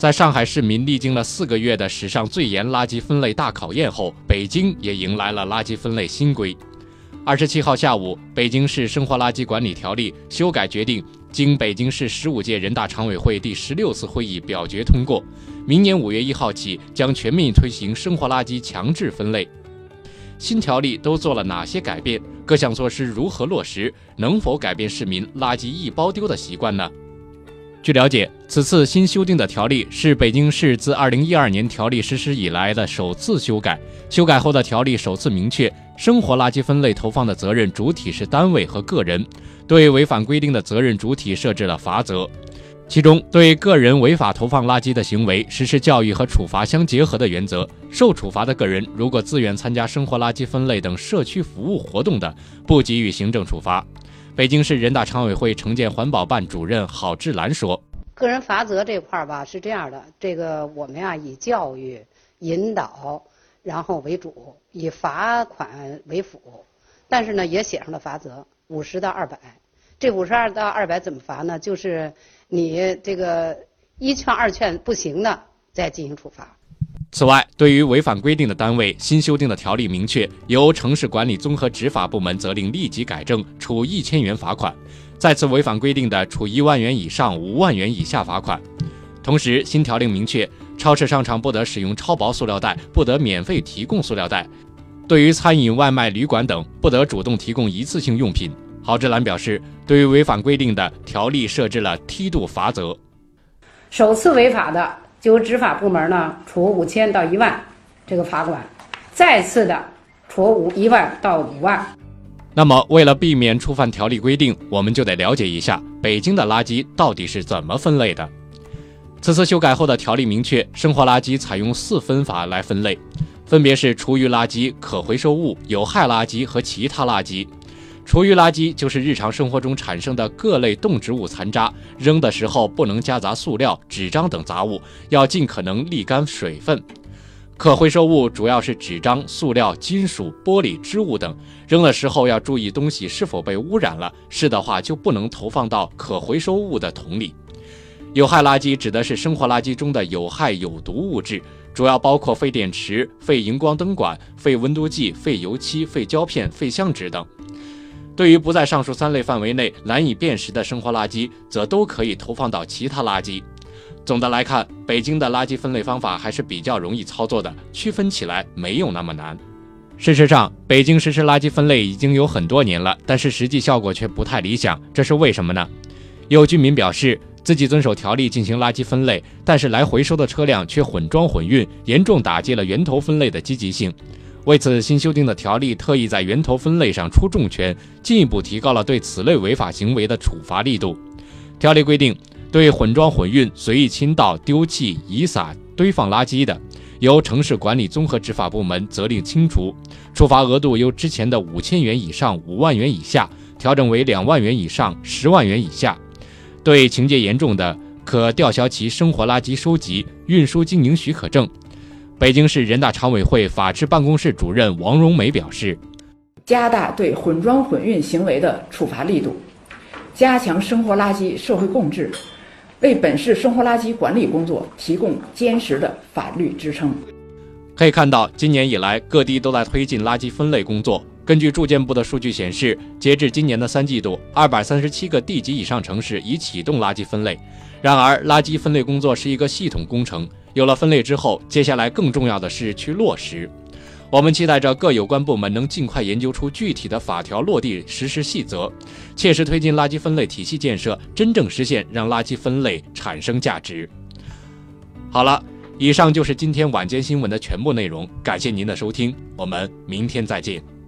在上海市民历经了四个月的史上最严垃圾分类大考验后，北京也迎来了垃圾分类新规。二十七号下午，北京市生活垃圾管理条例修改决定经北京市十五届人大常委会第十六次会议表决通过，明年五月一号起将全面推行生活垃圾强制分类。新条例都做了哪些改变？各项措施如何落实？能否改变市民垃圾一包丢的习惯呢？据了解，此次新修订的条例是北京市自2012年条例实施以来的首次修改。修改后的条例首次明确，生活垃圾分类投放的责任主体是单位和个人，对违反规定的责任主体设置了罚则。其中，对个人违法投放垃圾的行为实施教育和处罚相结合的原则。受处罚的个人如果自愿参加生活垃圾分类等社区服务活动的，不给予行政处罚。北京市人大常委会城建环保办主任郝志兰说：“个人罚则这块儿吧是这样的，这个我们呀以教育引导，然后为主，以罚款为辅。但是呢，也写上了罚则，五十到二百。这五十二到二百怎么罚呢？就是你这个一劝二劝不行的，再进行处罚。”此外，对于违反规定的单位，新修订的条例明确，由城市管理综合执法部门责令立即改正，处一千元罚款；再次违反规定的，处一万元以上五万元以下罚款。同时，新条令明确，超市商场不得使用超薄塑料袋，不得免费提供塑料袋；对于餐饮、外卖、旅馆等，不得主动提供一次性用品。郝志兰表示，对于违反规定的，条例设置了梯度罚则。首次违法的。就执法部门呢处五千到一万这个罚款，再次的处五一万到五万。那么，为了避免触犯条例规定，我们就得了解一下北京的垃圾到底是怎么分类的。此次修改后的条例明确，生活垃圾采用四分法来分类，分别是厨余垃圾、可回收物、有害垃圾和其他垃圾。厨余垃圾就是日常生活中产生的各类动植物残渣，扔的时候不能夹杂塑料、纸张等杂物，要尽可能沥干水分。可回收物主要是纸张、塑料、金属、玻璃、织物等，扔的时候要注意东西是否被污染了，是的话就不能投放到可回收物的桶里。有害垃圾指的是生活垃圾中的有害有毒物质，主要包括废电池、废荧光灯管、废温度计、废油漆、废胶片、废相纸等。对于不在上述三类范围内难以辨识的生活垃圾，则都可以投放到其他垃圾。总的来看，北京的垃圾分类方法还是比较容易操作的，区分起来没有那么难。事实上，北京实施垃圾分类已经有很多年了，但是实际效果却不太理想，这是为什么呢？有居民表示，自己遵守条例进行垃圾分类，但是来回收的车辆却混装混运，严重打击了源头分类的积极性。为此，新修订的条例特意在源头分类上出重拳，进一步提高了对此类违法行为的处罚力度。条例规定，对混装混运、随意倾倒、丢弃、遗撒、堆放垃圾的，由城市管理综合执法部门责令清除，处罚额度由之前的五千元以上五万元以下调整为两万元以上十万元以下。对情节严重的，可吊销其生活垃圾收集、运输经营许可证。北京市人大常委会法制办公室主任王荣梅表示：“加大对混装混运行为的处罚力度，加强生活垃圾社会共治，为本市生活垃圾管理工作提供坚实的法律支撑。”可以看到，今年以来，各地都在推进垃圾分类工作。根据住建部的数据显示，截至今年的三季度，二百三十七个地级以上城市已启动垃圾分类。然而，垃圾分类工作是一个系统工程。有了分类之后，接下来更重要的是去落实。我们期待着各有关部门能尽快研究出具体的法条落地实施细则，切实推进垃圾分类体系建设，真正实现让垃圾分类产生价值。好了，以上就是今天晚间新闻的全部内容，感谢您的收听，我们明天再见。